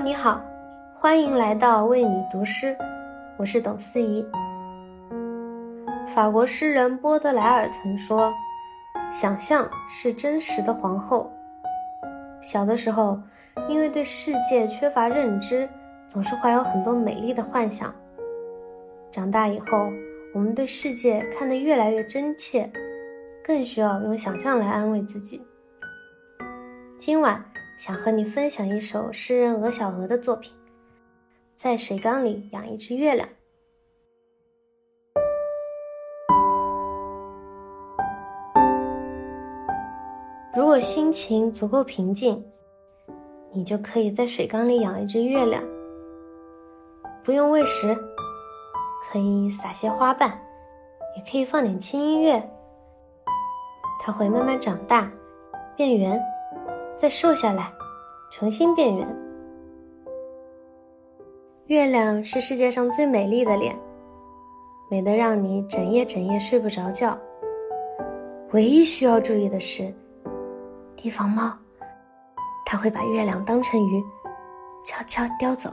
你好，欢迎来到为你读诗，我是董思怡。法国诗人波德莱尔曾说：“想象是真实的皇后。”小的时候，因为对世界缺乏认知，总是怀有很多美丽的幻想。长大以后，我们对世界看得越来越真切，更需要用想象来安慰自己。今晚想和你分享一首诗人鹅小鹅的作品，《在水缸里养一只月亮》。如果心情足够平静，你就可以在水缸里养一只月亮。不用喂食，可以撒些花瓣，也可以放点轻音乐。它会慢慢长大，变圆。再瘦下来，重新变圆。月亮是世界上最美丽的脸，美得让你整夜整夜睡不着觉。唯一需要注意的是，提防猫，它会把月亮当成鱼，悄悄叼走。